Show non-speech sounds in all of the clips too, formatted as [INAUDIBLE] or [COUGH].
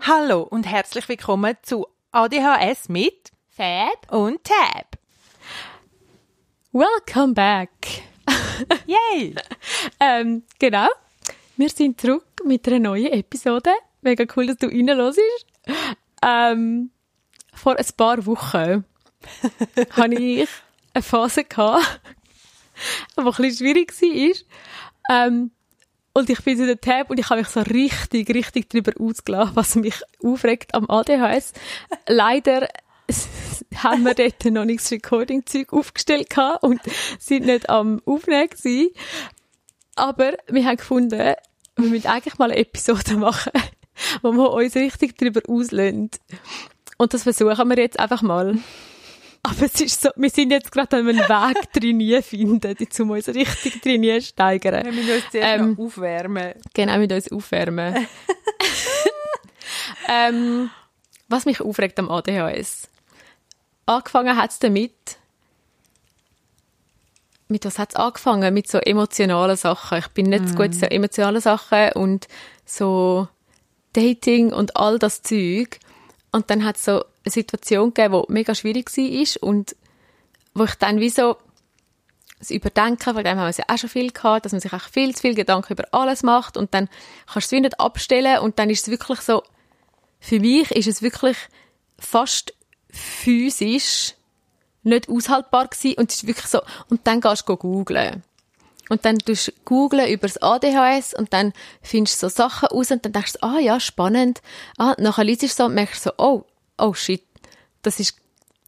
Hallo und herzlich willkommen zu ADHS mit Fab. und Tab. Welcome back. [LAUGHS] Yay! ähm, genau. Wir sind zurück mit einer neuen Episode. Mega cool, dass du reinhörst. Ähm, vor ein paar Wochen [LAUGHS] hatte ich eine Phase, gehabt, [LAUGHS] die ein bisschen schwierig war. Ähm, und ich bin so der Tab und ich habe mich so richtig, richtig darüber ausgelassen, was mich aufregt am ADHS. Leider [LAUGHS] haben wir dort noch nicht das Recording-Zeug aufgestellt gehabt und sind nicht am Aufnehmen gewesen. Aber wir haben gefunden, wir müssen eigentlich mal eine Episode machen, [LAUGHS] wo wir uns richtig darüber auslösen. Und das versuchen wir jetzt einfach mal. Aber es ist so, wir sind jetzt gerade an einem Weg [LAUGHS] trainieren finden, um uns richtig trainieren steigern. Wir müssen uns zuerst Ähm, aufwärmen. Genau, mit uns aufwärmen. [LAUGHS] ähm, was mich aufregt am ADHS. Angefangen hat es damit, mit was hat es angefangen? Mit so emotionalen Sachen. Ich bin nicht so gut in so emotionalen Sachen und so Dating und all das Zeug. Und dann hat es so eine Situation gegeben, die mega schwierig war und wo ich dann wie so das Überdenken, von dem haben wir es ja auch schon viel gehabt, dass man sich auch viel zu viel Gedanken über alles macht und dann kannst du es nicht abstellen und dann ist es wirklich so, für mich ist es wirklich fast physisch nicht aushaltbar gewesen und es ist wirklich so, und dann gehst du googlen. Und dann tust du googlen über das ADHS und dann findest du so Sachen raus und dann denkst du, ah ja, spannend. Ah, nachher liest du so und merkst so, oh, oh shit, das ist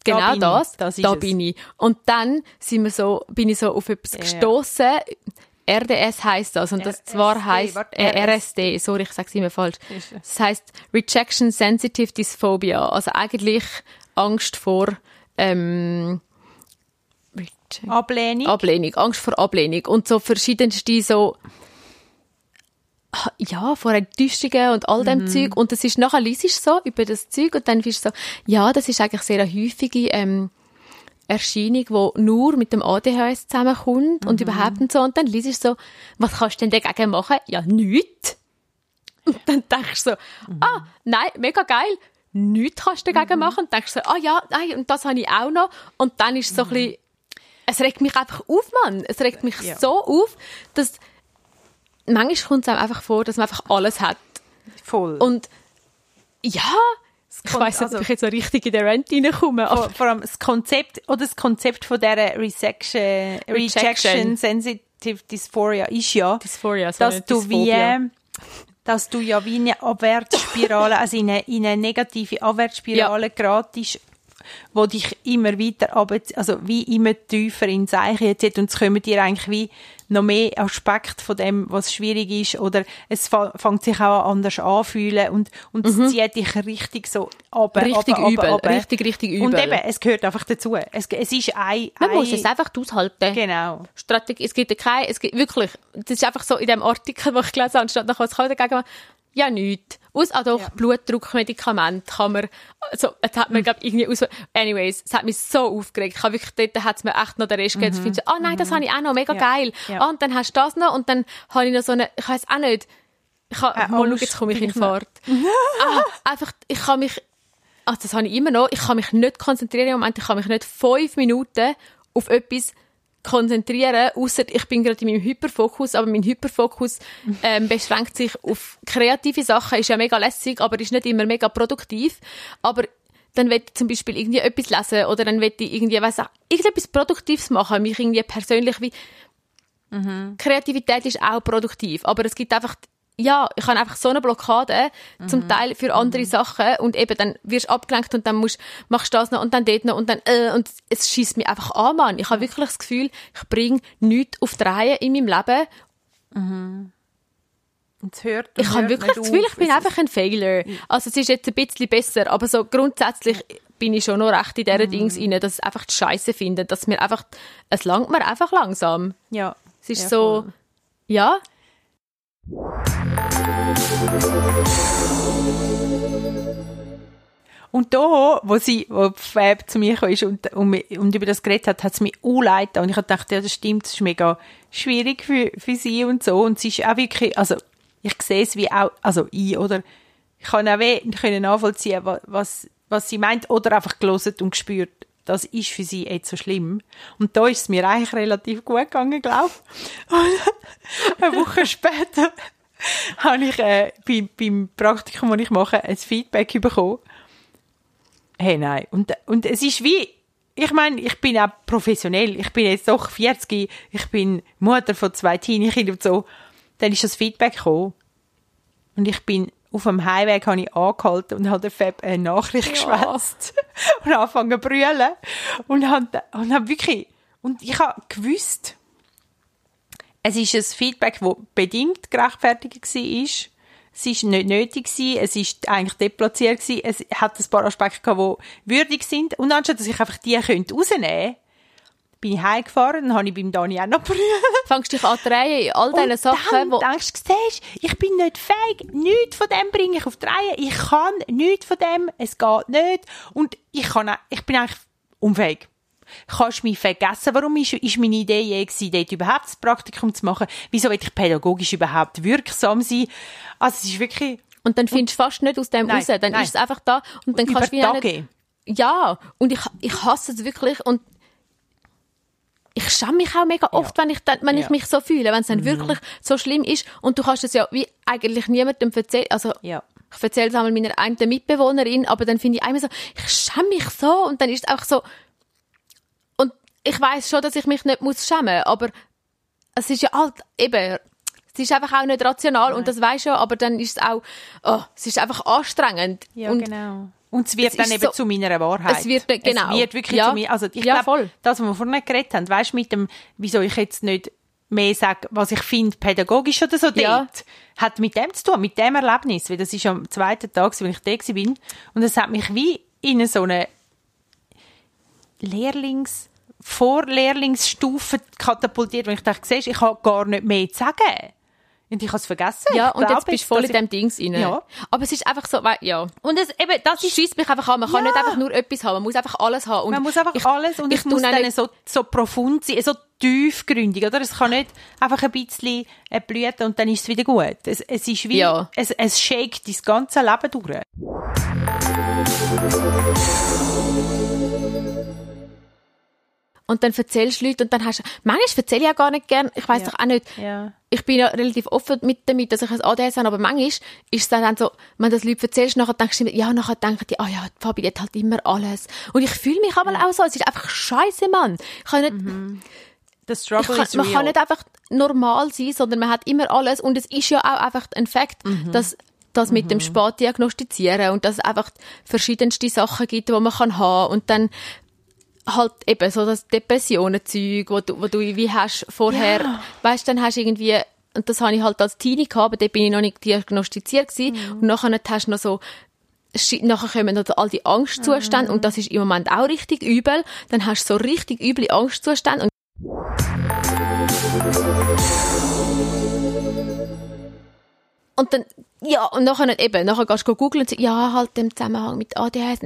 Da genau ich, das, das da es. bin ich. Und dann sind wir so, bin ich so auf etwas gestoßen. RDS heißt das und das zwar heißt äh, RS. RSD, sorry, ich sag's immer falsch. Es. Das heißt Rejection Sensitive Dysphobia, also eigentlich Angst vor ähm, Ablehnung. Ablehnung, Angst vor Ablehnung und so verschiedenste so ja, vor Enttäuschungen und all Mhm. dem Zeug. Und das ist nachher liest so über das Zeug und dann bist du so, ja, das ist eigentlich sehr eine häufige ähm, Erscheinung, die nur mit dem ADHS zusammenkommt Mhm. und überhaupt und so. Und dann liest du so, was kannst du denn dagegen machen? Ja, nichts. Und dann denkst du so, Mhm. ah, nein, mega geil. Nichts kannst du dagegen machen. Und denkst so, ah ja, nein, und das habe ich auch noch. Und dann ist es so ein bisschen, es regt mich einfach auf, Mann. Es regt mich Mhm. Ja. so auf, dass manchmal kommt es einem einfach vor, dass man einfach alles hat. Voll. Und ja, ich weiss nicht, also- ob ich jetzt so richtig in den Rent reinkomme. Aber vor, vor allem das Konzept oder das Konzept von dieser Resection, Rejection Rejection. Sensitive Dysphoria ist ja, Dysphoria, so dass du wie Dysphobia. äh, dass du ja wie eine Abwärtsspirale, also in eine, in eine negative Abwärtsspirale geratest, wo dich immer weiter also wie immer tiefer in Zeichen zieht und es kommen dir eigentlich wie noch mehr Aspekte von dem, was schwierig ist oder es fängt sich auch an anders anfühlen und, und es zieht dich richtig so ab, Mhm. richtig ab, übel, ab. richtig, richtig übel. Und eben, es gehört einfach dazu. Es, es ist ein, man ein muss es einfach aushalten. Genau. Strategie, es gibt keine, es gibt wirklich, das ist einfach so in dem Artikel, [LAUGHS] den ich gelesen habe, statt nach was kann ich dagegen machen? Ja, nichts. Aus, ah doch, Ja. Blutdruckmedikament kann man, also, es hat mir, glaub, irgendwie aus, anyways, es hat mich so aufgeregt. Ich habe wirklich, dort hat es mir echt noch den Rest gegeben, zu finden, ah nein, das habe ich auch noch, mega Mhm. Ja. geil. Ja. Ah, und dann hast du das noch, und dann habe ich noch so eine, ich weiß auch nicht, ich habe, Äh, mal schau, Angst jetzt komme ich in ich. Fahrt. [LAUGHS] ah, einfach, ich kann mich, ah, das habe ich immer noch, ich kann mich nicht konzentrieren im Moment, ich kann mich nicht fünf Minuten auf etwas konzentrieren, außer ich bin gerade in meinem Hyperfokus, aber mein Hyperfokus [LAUGHS] ähm, beschränkt sich auf kreative Sachen, ist ja mega lässig, aber ist nicht immer mega produktiv. Aber dann will ich zum Beispiel irgendwie etwas lesen oder dann will ich irgendwie, weiss auch, irgendetwas Produktives machen, mich irgendwie persönlich wie Kreativität ist auch produktiv, aber es gibt einfach ja, ich habe einfach so eine Blockade, zum Teil für andere Sachen und eben dann wirst du abgelenkt und dann musst, machst du das noch und dann dort noch und dann äh, und es schießt mich einfach an, Mann. Ich habe wirklich das Gefühl, ich bringe nichts auf die Reihe in meinem Leben. Und es hört, Ich habe wirklich das Gefühl, ich bin Es- einfach ein Failure. Also es ist jetzt ein bisschen besser, aber so grundsätzlich bin ich schon noch recht in dieser Dings rein, dass ich einfach die Scheiße finde, dass mir einfach, es langt mir einfach langsam. Ja. Es ist Ja, so, voll. ja, Und da, wo sie, wo Fab zu mir kam und, und, und über das geredet hat, hat es mich unleid Und ich habe gedacht, ja, das stimmt, das ist mega schwierig für, für sie und so. Und sie ist auch wirklich, also, ich sehe es wie auch, also ich, oder, ich kann auch weh, können nachvollziehen, was, was sie meint, oder einfach gelesen und gespürt, das ist für sie jetzt so schlimm. Und da ist es mir eigentlich relativ gut gegangen, glaube ich. [LAUGHS] eine Woche später [LAUGHS] habe ich äh, bei, beim Praktikum, das ich mache, ein Feedback bekommen. Hey, nein. Und, und es ist wie, ich meine, ich bin auch professionell. Ich bin jetzt doch 40, ich bin Mutter von zwei Teenie-Kindern und so. Dann ist das Feedback gekommen. Und ich bin auf dem Highway habe ich angehalten und habe der Fab eine Nachricht ja. geschwätzt [LAUGHS] und angefangen zu brüllen. Und habe, und habe wirklich, und ich habe gewusst, es ist ein Feedback, das bedingt gerechtfertigt war. Es war nicht nötig, es war eigentlich deplatziert, es hat ein paar Aspekte gehabt, die würdig sind. Und anstatt dass ich einfach die rausnehmen könnte, bin ich heimgefahren, dann habe ich beim Dani auch noch geprüft. Fangst dich an zu drehen in all diesen Sachen, wo... denkst du, ich bin nicht fähig, nichts von dem bringe ich auf die Reihe, ich kann nichts von dem, es geht nicht und ich, kann, ich bin eigentlich unfähig. Kannst du mich vergessen, warum ist, ist meine Idee je gewesen, dort überhaupt das Praktikum zu machen? Wieso will ich pädagogisch überhaupt wirksam sein? Also es ist wirklich... Und dann findest du fast nicht aus dem nein, raus, dann nein. ist es einfach da und dann kannst du wieder nicht... Ja, und ich, ich hasse es wirklich und ich schäme mich auch mega oft, ja. wenn, ich, dann, wenn ja. ich mich so fühle, wenn es dann mhm. wirklich so schlimm ist und du kannst es ja wie eigentlich niemandem erzählen, also ja. ich erzähle es einmal meiner einen Mitbewohnerin, aber dann finde ich einmal so, ich schäme mich so und dann ist es einfach so ich weiß schon, dass ich mich nicht muss schämen, aber es ist ja halt eben es ist einfach auch nicht rational Nein. und das weiß schon, aber dann ist es auch, oh, es ist einfach anstrengend. Ja, und genau. Und es wird es dann eben so, zu meiner Wahrheit. Es wird, genau. Es wird wirklich ja. zu mir. Also ich ja, glaube, das, was wir vorhin geredet haben, weißt du, mit dem, wieso ich jetzt nicht mehr sage, was ich finde, pädagogisch oder so ja. dort, hat mit dem zu tun, mit dem Erlebnis. Weil das ist am zweiten Tag, als ich da bin. Und es hat mich wie in so eine Lehrlings- Vorlehrlingsstufe katapultiert, wo ich dachte, siehst, ich habe gar nicht mehr zu sagen. Und ich habe es vergessen. Ja, und jetzt bist du voll in dem Dings rein. Ja. Aber es ist einfach so, ja. Und es, eben, das schießt mich einfach an. Man kann ja. nicht einfach nur etwas haben. Man muss einfach alles haben. Und man muss einfach ich, alles und ich es muss dann so, so profund sein, so tiefgründig, oder? Es kann nicht einfach ein bisschen blüten und dann ist es wieder gut. Es, es ist wie, ja. es, es shakt das ganze Leben durch. Und dann erzählst du Leute und dann hast du, manchmal erzähle ich ja gar nicht gern, ich weiß ja. doch auch nicht, ja. ich bin ja relativ offen mit damit, dass ich ein ADS habe, aber manchmal ist es dann so, wenn du das Leute erzählst, nachher denkst du, ja, nachher denken die, ah oh ja, Fabi hat halt immer alles. Und ich fühle mich aber ja. auch so, es ist einfach scheiße, Mann. Ich kann nicht, mhm. Kann, man real. kann nicht einfach normal sein, sondern man hat immer alles und es ist ja auch einfach ein Fakt, mhm. dass das mit mhm. dem Sport diagnostizieren und dass es einfach verschiedenste Sachen gibt, die man kann haben und dann halt eben so das Depressionenzeug, wo du, wo du wie hast vorher, ja. weißt, dann hast du irgendwie und das habe ich halt als Teenie gehabt, aber dort bin ich noch nicht diagnostiziert gewesen. Mhm. Und nachher hast du noch so nachher kommen noch all die Angstzustände mhm. und das ist im Moment auch richtig übel. Dann hast du so richtig üble Angstzustände und und dann, ja, und nachher eben, nachher gehst du googeln und sagst, ja, halt im Zusammenhang mit ADHS,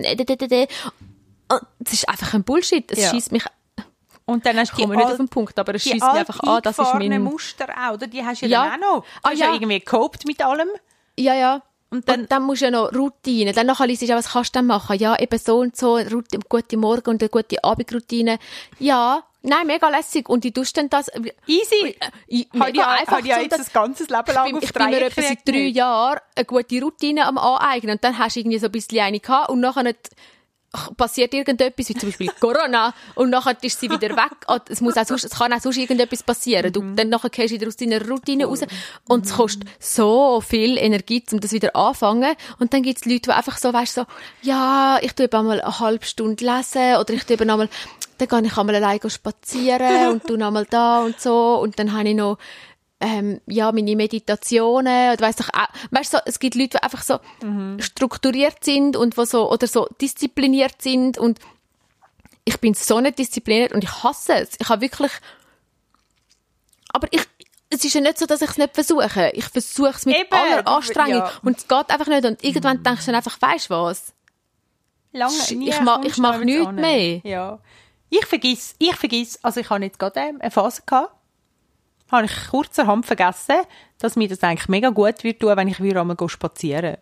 das ist einfach ein Bullshit. Es ja. schießt mich und dann hast du nicht auf den Punkt, aber es schießt mich einfach an, das ist mein... Muster auch, oder? Die hast du ja, ja. dann auch noch. Du ah, hast ja. ja irgendwie gecopt mit allem. Ja, ja. Und dann, und dann musst du ja noch Routine. Dann nachher liest du ja, was kannst du dann machen? Ja, eben so und so, Routine, gute Morgen und eine gute Abendroutine. Ja, nein, mega lässig. Und die tust dann das... Easy. Ich, mega ja, einfach. Ich ja jetzt das ganze Leben lang ich bin, auf Ich bin mir etwa seit drei Jahren eine gute Routine am aneignen. Und dann hast du irgendwie so ein bisschen eine gehabt und nachher nicht passiert irgendetwas, wie zum Beispiel [LAUGHS] Corona, und nachher ist sie wieder weg. Ah, es, muss auch sonst, es kann auch sonst irgendetwas passieren. Du, mhm. dann nachher gehst du wieder aus deiner Routine raus. Und es kostet so viel Energie, um das wieder anfangen. Und dann gibt es Leute, die einfach so, weißt so, ja, ich tue einmal eine halbe Stunde lesen, oder ich tue eben einmal, dann gehe ich einmal alleine spazieren [LAUGHS] und tu einmal da und so. Und dann habe ich noch, ähm, ja, meine Meditationen, oder weiss doch auch, weißt so, es gibt Leute, die einfach so mhm. strukturiert sind und wo so, oder so diszipliniert sind und ich bin so nicht diszipliniert und ich hasse es. Ich habe wirklich, aber ich, es ist ja nicht so, dass ich es nicht versuche. Ich versuche es mit Eben, aller Anstrengung ja. und es geht einfach nicht und irgendwann mhm. denkst du dann einfach, weißt du was? lange nie ich ma- ich mach du damit nichts mehr. Ja. Ich vergiss, ich vergiss, also ich habe jetzt gerade ähm, eine Phase gehabt, habe ich kurzerhand vergessen, dass mir das eigentlich mega gut wird tun, wenn ich wieder einmal spazieren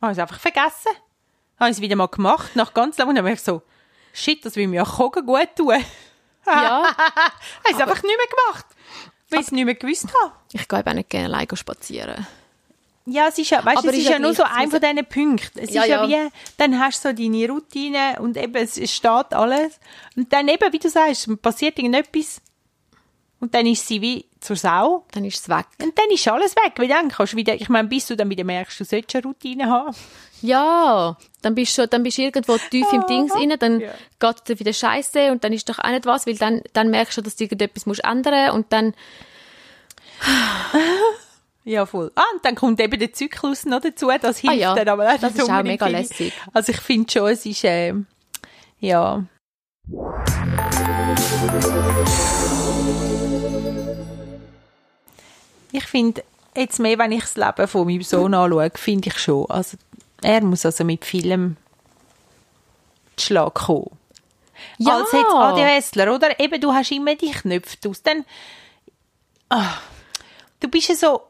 Habe ich es einfach vergessen. Habe ich es wieder mal gemacht, nach ganz langem, und dann ich so, shit, das will mir ja Kogen gut tun. Ja, [LAUGHS] habe ich es einfach nicht mehr gemacht, weil ich es nicht mehr gewusst habe. ich gehe eben auch nicht gerne alleine spazieren. Ja, es ist ja, weißt, Aber es ist ist ja ja nur so ein von diesen Punkten. Es Ja, ist ja, ja. wie, dann hast du so deine Routine und eben, es es steht alles. Und dann eben, wie du sagst, passiert irgendetwas und dann ist sie wie zur Sau. Dann ist es weg. Und dann ist alles weg, weil dann kannst du wieder, ich meine, bis du dann wieder merkst, du solltest eine Routine haben. Ja, dann bist du, dann bist du irgendwo tief im Dings rein, dann Ja. geht dir wieder Scheiße und dann ist doch auch nicht was, weil dann, dann merkst du, dass du irgendetwas musst ändern und dann, [LAUGHS] Ja, voll. Ah, und dann kommt eben der Zyklus noch dazu, das hilft Ah ja, dann aber auch das ist auch mega lässig. Also ich finde schon, es ist, äh, ja. Ich finde, jetzt mehr, wenn ich das Leben von meinem Sohn anschaue, finde ich schon, also er muss also mit vielem Schlag kommen. Ja. Als jetzt ADHSler, oder? Eben, du hast immer die Knöpfe aus. Dann, ah, du bist ja so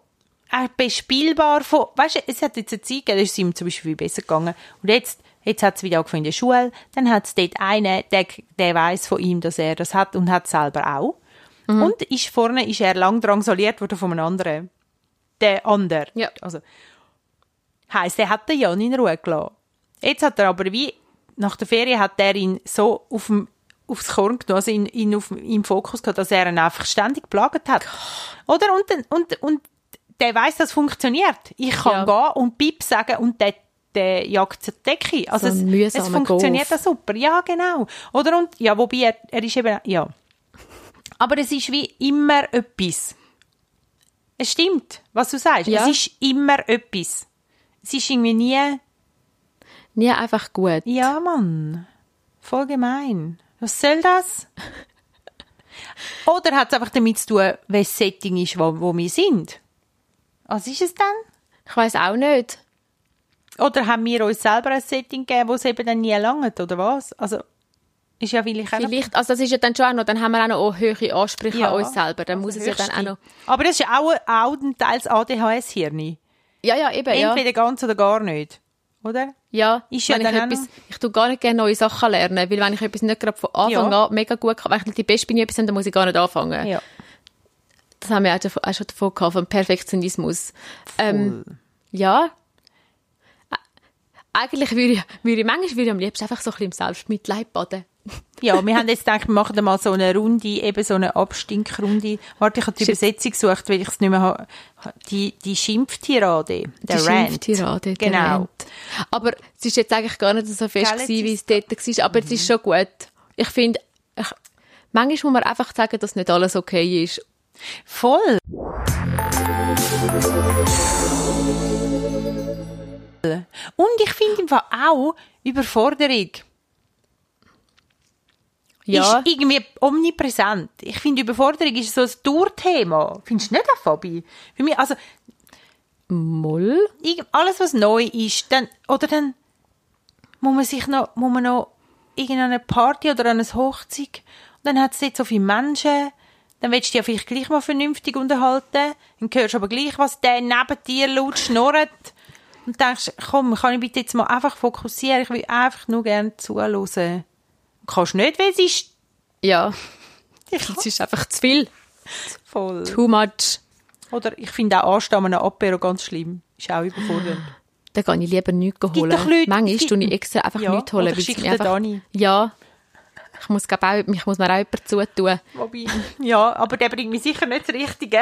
bespielbar von, weißt du, es hat jetzt eine Zeit gegeben, da ist es ihm zum Beispiel viel besser gegangen. Und jetzt, jetzt hat es wieder angefangen in der Schule, dann hat es dort einen, der, der weiß von ihm, dass er das hat und hat selber auch. Und ist vorne ist er lang drangsaliert worden von einem anderen. Der andere. Ja. Also, heisst, er hat den Jan in Ruhe gelassen. Jetzt hat er aber wie, nach der Ferien hat er ihn so auf dem, aufs Korn genommen, also ihn, ihn auf, im Fokus gehabt, dass er ihn einfach ständig geplagt hat. Oder? Und, und, und der weiß, das funktioniert. Ich kann gehen und Pip sagen und der, der jagt zur Decke. Also So es, es funktioniert Golf. das super. Ja, genau. Oder? Und, ja, wobei er, er ist eben, ja. Aber es ist wie immer etwas. Es stimmt, was du sagst. Ja. Es ist immer etwas. Es ist irgendwie nie, nie einfach gut. ja, Mann, voll gemein. Was soll das? [LAUGHS] Oder hat es einfach damit zu tun, welches Setting ist, wo, wo wir sind? Was ist es dann? Ich weiß auch nicht. Oder haben wir uns selber ein Setting gegeben, wo es eben dann nie langt, oder was? Also, ist ja vielleicht auch Vielleicht, also das ist ja dann schon auch noch, dann haben wir auch noch hohe Ansprüche Ja. an uns selber. Dann muss es ja dann auch noch, Aber das ist ja auch, auch ein Teil des ADHS-Hirn. ja, ja, eben, ja. Entweder ganz oder gar nicht. Oder? Ja, Ist ja ich, etwas, ich tue gar nicht gerne neue Sachen lernen, weil wenn ich etwas nicht gerade von Anfang Ja. an mega gut kann, wenn ich nicht die Beste bin in etwas, dann muss ich gar nicht anfangen. Ja. Das haben wir auch, davon- auch schon davon gehabt, vom Perfektionismus. Ähm, ja. Ä- Eigentlich würde ich, würde ich, manchmal würde ich am liebsten einfach so ein bisschen im Selbstmitleid baden. Ja, wir haben jetzt gedacht, wir machen mal so eine Runde, eben so eine Abstinkrunde. Warte, ich habe die jetzt- Übersetzung gesucht, weil ich es nicht mehr habe. Die, die Schimpftirade, der die Rant. Schimpftirade, der Genau. Rant. Aber es ist jetzt eigentlich gar nicht so fest Gell, gewesen, wie es dort war, aber es ist schon gut. Ich finde, manchmal muss man einfach sagen, dass nicht alles okay ist. Voll. Und ich finde im Fall auch Überforderung Ja, ist irgendwie omnipräsent. Ich finde Überforderung ist so ein Tourthema. Findest du nicht, auch, Fabi? Für mich, also, Moll. alles was neu ist, dann, oder dann muss man sich noch, muss man noch irgendeine Party oder an eine Hochzeit, und dann hat es dort so viele Menschen, dann willst du dich ja vielleicht gleich mal vernünftig unterhalten, dann hörst du aber gleich, was der neben dir laut schnurrt, und denkst, komm, kann ich bitte jetzt mal einfach fokussieren, ich will einfach nur gerne zuhören. Kannst nicht, weil es ist Ja. Es ist einfach zu viel. voll. Too much. Oder ich finde auch Anstehen an einem Apero ganz schlimm. Ist auch überfordernd. Dann kann ich lieber nichts holen. doch Leute- Manchmal gibt- tue ich extra einfach Ja, nichts holen. oder weil es schick mir den einfach, Dani. Ja. Ich muss, glaub, auch, ich muss mir auch jemanden zutun. Wobei, ja, aber der bringt mich sicher nicht das Richtige.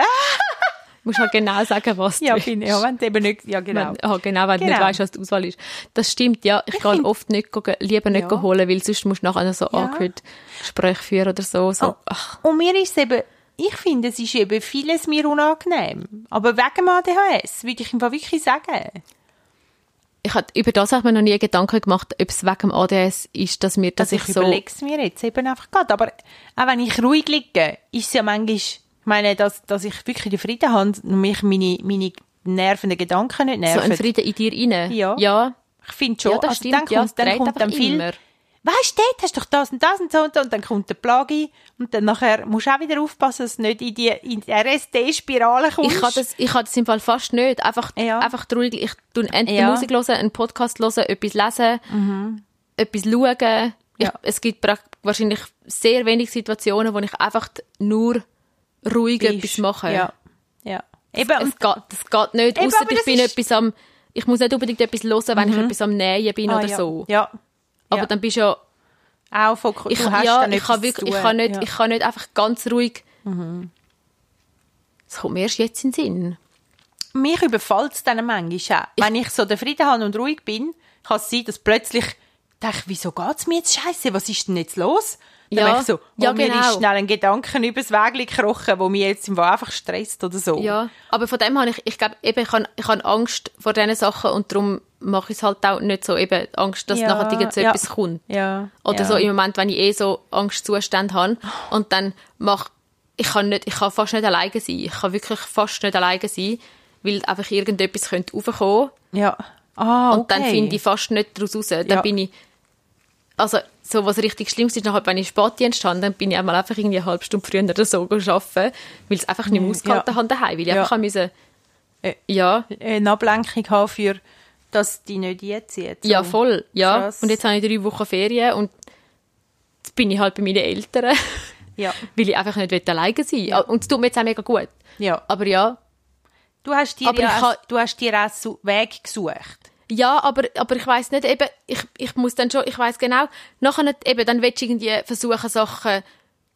Du musst halt genau sagen, was du Ja, willst. bin, ja wenn du eben nicht, ja genau. Wenn, ah, genau, wenn du nicht Genau. weißt, was die Auswahl ist. Das stimmt, ja. Ich, kann find- oft nicht, lieber nicht Ja. holen, weil sonst musst du nachher noch so Ja. angehört Gespräche führen oder so. so. Oh. Und mir ist es eben, ich finde, es ist eben vieles mir unangenehm. Aber wegen ADHS, würde ich einfach wirklich sagen. ich hab, über das habe ich mir noch nie Gedanken gemacht, ob es wegen ADS ist, dass mir, dass Also ich, ich so... überlege es mir jetzt eben einfach gerade. Aber auch wenn ich ruhig liege, ist es ja manchmal, ich meine, dass, dass ich wirklich den Frieden habe und mich meine, meine nervenden Gedanken nicht So nerven. ein Frieden in dir rein. Ja. Ja. Ich finde schon, Ja, das also stimmt. dann ja, kommt, es dann dreht kommt dann viel, immer. weißt du, dort hast du doch das und das und so und, so, und dann kommt der Plagi und dann nachher musst du auch wieder aufpassen, dass du nicht in die, in die RSD-Spirale kommst. Ich kann das, ich kann das im Fall fast nicht. Einfach, Ja. einfach ruhig. Ich tue entweder Ja. Mhm. Musik hören, einen Podcast hören, etwas lesen, etwas schauen. Ich, Ja. es gibt wahrscheinlich sehr wenig Situationen, wo ich einfach nur ruhig Bist. etwas mache. Ja, ja. Eben, Es und, geht, das geht nicht. Eben, Ausser aber ich bin etwas am, ich muss nicht unbedingt etwas hören, wenn ich etwas am Nähen bin ah, oder ja. so. Ja. Aber ja. dann bist du ja, auch fokussiert. ich, hast ja, dann ich kann wirklich, ich kann nicht, ja. ich kann nicht einfach ganz ruhig, das kommt mir erst jetzt in den Sinn. mich überfällt es dann manchmal auch. Wenn ich so den Frieden habe und ruhig bin, kann es sein, dass plötzlich denke, wieso geht's mir jetzt scheiße? Was ist denn jetzt los? Dann Ja. ich so, oh, Ja, mir genau. ist schnell ein Gedanken übers Weg gekrochen, wo mich jetzt einfach stresst oder so. Ja, aber von dem habe ich, ich glaube, eben, ich habe, ich habe Angst vor diesen Sachen und darum mache ich es halt auch nicht so, eben Angst, dass Ja, nachher irgend so ja. etwas kommt. Ja. Oder ja. so im Moment, wenn ich eh so Angstzustände habe und dann mach, ich kann nicht, ich kann fast nicht alleine sein. Ich kann wirklich fast nicht alleine sein, weil einfach irgendetwas könnte raufkommen Ja. Ah, und dann okay. finde ich fast nicht daraus raus. Dann bin ich, also so was richtig Schlimmes ist, nachher, wenn ich Spätdienst habe, dann bin ich einmal einfach irgendwie eine halbe Stunde früher oder so arbeiten, weil es einfach nicht mehr ausgehalten Ja. habe daheim, weil ich Ja. einfach müssen, Äh, ja, eine Ablenkung haben für, dass die nicht einzieht. So. ja voll, ja. Krass. Und jetzt habe ich drei Wochen Ferien und jetzt bin ich halt bei meinen Eltern, Ja. [LAUGHS] weil ich einfach nicht alleine sein will. Und es tut mir jetzt auch mega gut. ja. Aber ja, Du hast dir ja auch, du hast dir auch Weg gesucht. Ja, aber, aber ich weiß nicht, eben, ich, ich muss dann schon, ich weiß genau, nachher nicht, eben, dann willst du irgendwie versuchen, Sachen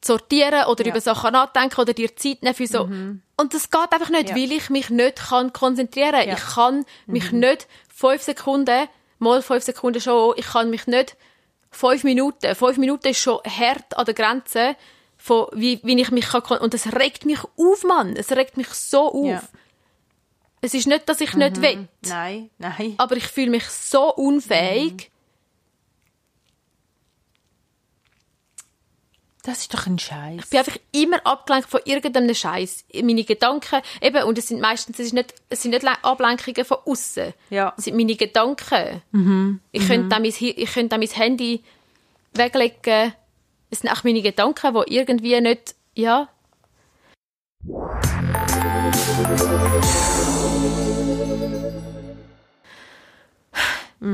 zu sortieren oder Ja. über Sachen nachdenken oder dir Zeit nehmen für so. Und das geht einfach nicht, Ja. weil ich mich nicht kann konzentrieren. Ja. Ich kann mich nicht fünf Sekunden, mal fünf Sekunden schon, ich kann mich nicht fünf Minuten, fünf Minuten ist schon hart an der Grenze von, wie, wie ich mich kann, und das regt mich auf, Mann. Es regt mich so auf. Es ist nicht, dass ich nicht will Nein, nein. aber ich fühle mich so unfähig. Das ist doch ein Scheiß. Ich bin einfach immer abgelenkt von irgendeinem Scheiß. Meine Gedanken, eben, und es sind meistens, es, ist nicht, es sind nicht Le- Ablenkungen von außen. Ja. Es sind meine Gedanken. Ich, könnte dann mein, ich könnte mein Handy weglegen. Es sind auch meine Gedanken, die irgendwie nicht, ja.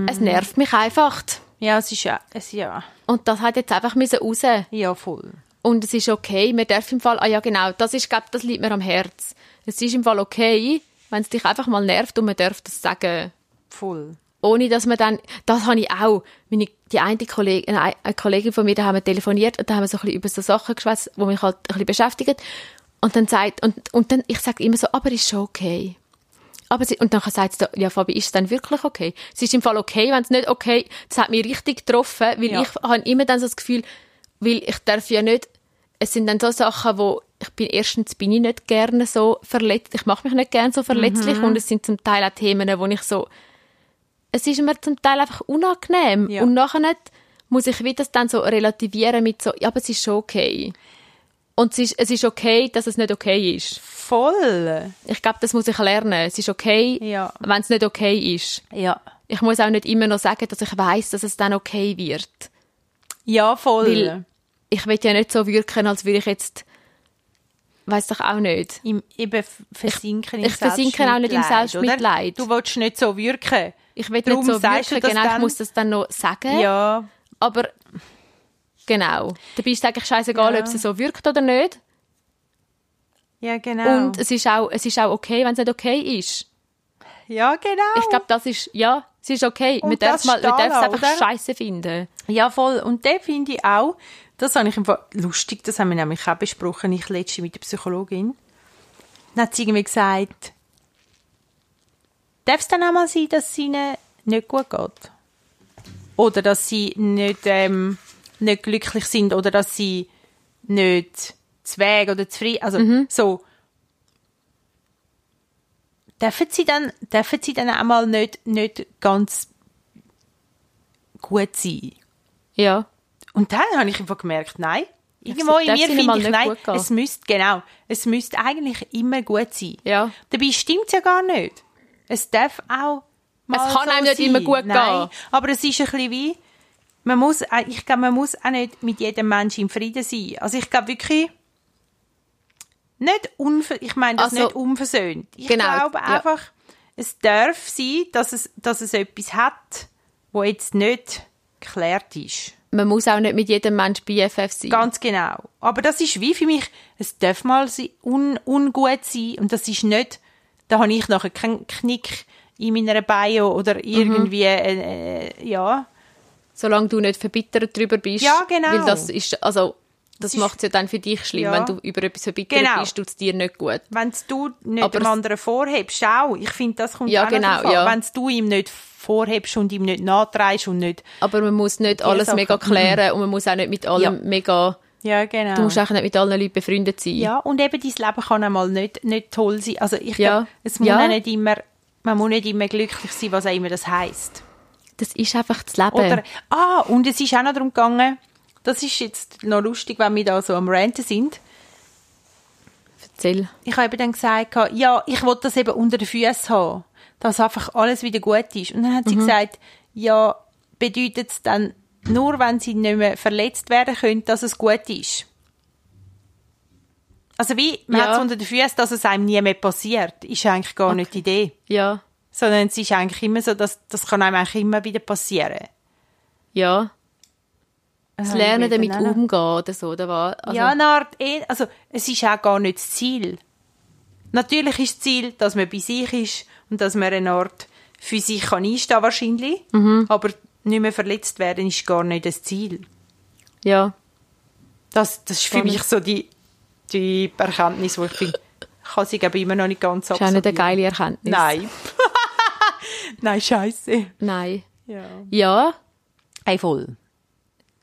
Es nervt mich einfach. Ja, es ist ja, es ja, Und das hat jetzt einfach müssen raus. ja voll. Und es ist okay, man darf im Fall, ah ja genau, das ist, glaub, das liegt mir am Herz. Es ist im Fall okay, wenn es dich einfach mal nervt und man darf das sagen. Voll. Ohne dass man dann, das habe ich auch, meine, die eine Kollegin, eine, eine Kollegin von mir, da haben wir telefoniert und da haben wir so ein bisschen über so Sachen geschwätzt, die mich halt ein bisschen beschäftigen. Und dann sagt, und, und dann, ich sage immer so, aber ist schon okay. Aber sie, und dann sagt sie, ja Fabi, ist es dann wirklich okay? Es ist im Fall okay, wenn es nicht okay, das hat mich richtig getroffen, weil Ja. ich habe immer dann so das Gefühl, weil ich darf ja nicht, es sind dann so Sachen, wo ich bin, erstens bin ich nicht gerne so verletzt, ich mache mich nicht gerne so verletzlich Mhm. und es sind zum Teil auch Themen, wo ich so, es ist mir zum Teil einfach unangenehm Ja. und nachher nicht muss ich wieder das dann so relativieren mit so, ja, aber es ist schon okay. Und es ist, es ist okay, dass es nicht okay ist. Voll. Ich glaube, das muss ich lernen. Es ist okay, Ja. wenn es nicht okay ist. Ja. Ich muss auch nicht immer noch sagen, dass ich weiß, dass es dann okay wird. Ja, voll. Weil ich will ja nicht so wirken, als würde ich jetzt, weiß doch auch nicht. Im, eben versinken ich versinke auch nicht im Selbstmitleid. Oder? Du willst nicht so wirken. Ich will Darum nicht so wirken, genau, ich muss das dann noch sagen. Ja. Aber genau. Dabei ist es eigentlich scheißegal, Ja. ob es so wirkt oder nicht. Ja, genau. Und es ist auch, es ist auch okay, wenn es nicht okay ist. ja, genau. Ich glaube, das ist, ja, es ist okay. Und Man darf das mal, man darf es einfach scheiße finden. Ja, voll. Und den finde ich auch, das habe ich Fall, lustig, das haben wir nämlich auch besprochen, ich letzte mit der Psychologin. Dann hat sie irgendwie gesagt, darf es dann auch mal sein, dass es ihnen nicht gut geht? Oder dass sie nicht, ähm, nicht glücklich sind oder dass sie nicht zweig oder zufrieden, also so. Dürfen sie dann, dürfen sie dann auch mal nicht, nicht ganz gut sein? Ja. Und dann habe ich einfach gemerkt, nein. Irgendwo in mir finde ich, nein, es müsste, genau, es müsste eigentlich immer gut sein. Ja. Dabei stimmt es ja gar nicht. Es darf auch mal Es kann so einem nicht sein. immer gut Nein, gehen. aber es ist ein bisschen wie, man muss, äh, ich glaube, man muss auch nicht mit jedem Menschen im Frieden sein. Also ich glaube wirklich, nicht unver ich meine das Also, nicht unversöhnt. Ich genau, glaube ja. einfach, es darf sein, dass es, dass es etwas hat, wo jetzt nicht geklärt ist. Man muss auch nicht mit jedem Mensch BFF sein. Ganz genau. Aber das ist wie für mich, es darf mal un, ungut sein und das ist nicht, da habe ich nachher keinen Knick in meiner Bio oder irgendwie, äh, äh, ja. Solange du nicht verbittert darüber bist. Ja, genau. Weil das ist, also, das macht es ja dann für dich schlimm. Ja. Wenn du über etwas verbittert Genau. bist, tut es dir nicht gut. Wenn du nicht Aber dem anderen vorhebst, auch. Ich finde, das kommt Ja, auch genau, ja. Wenn du ihm nicht vorhebst und ihm nicht nachtreibst und nicht, Aber man muss nicht alles Sachen. mega klären und man muss auch nicht mit allem Ja. mega, ja, genau. du musst auch nicht mit allen Leuten befreundet sein. Ja, und eben dein Leben kann einmal nicht, nicht toll sein. Also ich Ja. glaube, es muss Ja. nicht immer, man muss nicht immer glücklich sein, was auch immer das heisst. Das ist einfach das Leben. Oder, ah, und es ist auch noch darum gegangen, das ist jetzt noch lustig, wenn wir da so am Ranten sind. Erzähl. Ich habe eben dann gesagt, ja, ich will das eben unter den Füßen haben, dass einfach alles wieder gut ist. Und dann hat sie Mhm. gesagt, ja, bedeutet es dann nur, wenn sie nicht mehr verletzt werden können, dass es gut ist? Also wie, man Ja. hat es unter den Füßen, dass es einem nie mehr passiert, ist eigentlich gar nicht die Idee. Ja. Sondern es ist eigentlich immer so, dass das kann einem eigentlich immer wieder passieren. Ja. Das Lernen damit noch- umgehen oder so, oder was? Also, ja, eine Art, eh- also es ist auch gar nicht das Ziel. Natürlich ist das Ziel, dass man bei sich ist und dass man eine Art für sich kann einstehen wahrscheinlich, Mhm. aber nicht mehr verletzt werden ist gar nicht das Ziel. ja. Das, das ist für Spannend. mich so die, die Erkenntnis, wo ich ich kann sie aber immer noch nicht ganz Das ist auch nicht eine absorbieren. geile Erkenntnis. Nein. [LAUGHS] [LAUGHS] Nein, scheiße. Nein. Ja. Ja. Hey, voll.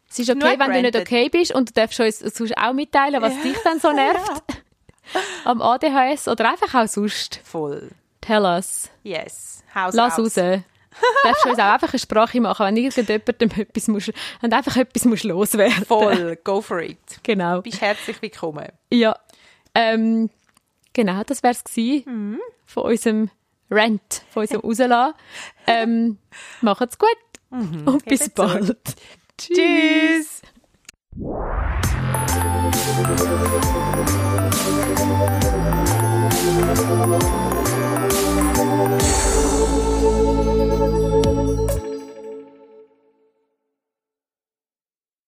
Es ist okay, Nur wenn du nicht granted. okay bist und du darfst uns sonst auch mitteilen, was dich dann so [LAUGHS] nervt. [LAUGHS] Am ADHS oder einfach auch sonst. Voll. Tell us. Yes. Haus Lass raus. raus. Du darfst uns auch einfach eine Sprache machen, wenn irgendjemandem etwas musst, wenn du einfach etwas musst loswerden. Voll. Go for it. Genau. Bist herzlich willkommen. Ja. Ähm, genau, das wär's gewesen Mhm. von unserem Rent von unserem Rauslassen. Ähm, macht's gut mhm. und bis bald. Tschüss. Tschüss.